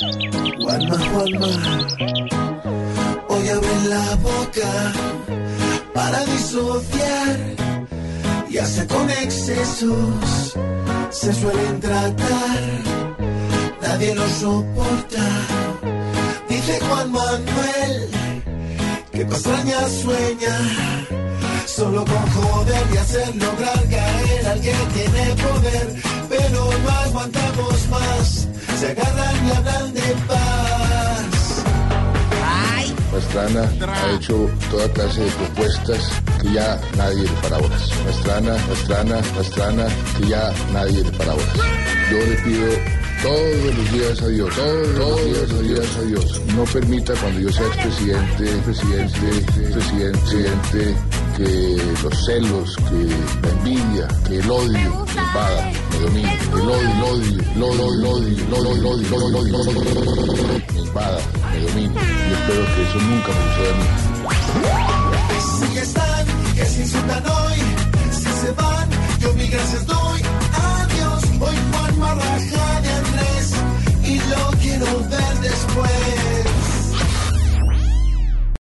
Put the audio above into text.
Juanma, Juanma, hoy abre la boca para disociar y hace con excesos se suelen tratar. Nadie lo soporta, dice Juan Manuel, que pasaña sueña. Solo con joder y hacer lograr caer alguien tiene poder, pero no aguantamos Pastrana ha hecho toda clase de propuestas que ya nadie le para bolas. Pastrana, Pastrana, Pastrana, que ya nadie le para bolas. Yo le pido todos los días a Dios, todos, todos los días a Dios. No permita cuando yo sea expresidente, presidente, presidente, presidente, que los celos, que la envidia, que el odio me invada, me domina. El odio, el odio, el odio, el odio, el odio, el odio, el odio, me invada, me domina. Yo espero que eso nunca me suceda. Si están, que se insultan hoy, si se van, yo mi gracias doy.